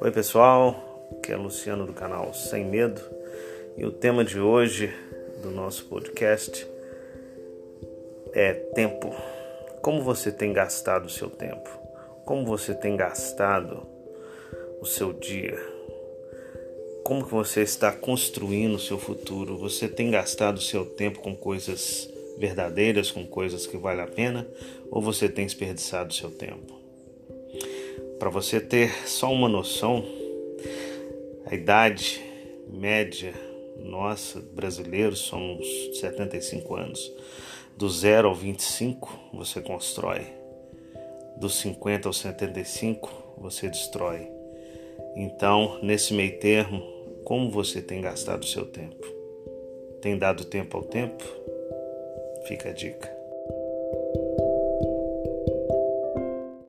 Oi pessoal, aqui é Luciano do canal Sem Medo e o tema de hoje do nosso podcast é tempo. Como você tem gastado o seu tempo? Como você tem gastado o seu dia? Como que você está construindo o seu futuro? Você tem gastado o seu tempo com coisas verdadeiras, com coisas que valem a pena, ou você tem desperdiçado o seu tempo? Para você ter só uma noção, a idade média nossa, brasileiros, somos 75 anos. Do 0 ao 25 você constrói. Dos 50 aos 75 você destrói. Então, nesse meio termo, como você tem gastado o seu tempo? Tem dado tempo ao tempo? Fica a dica.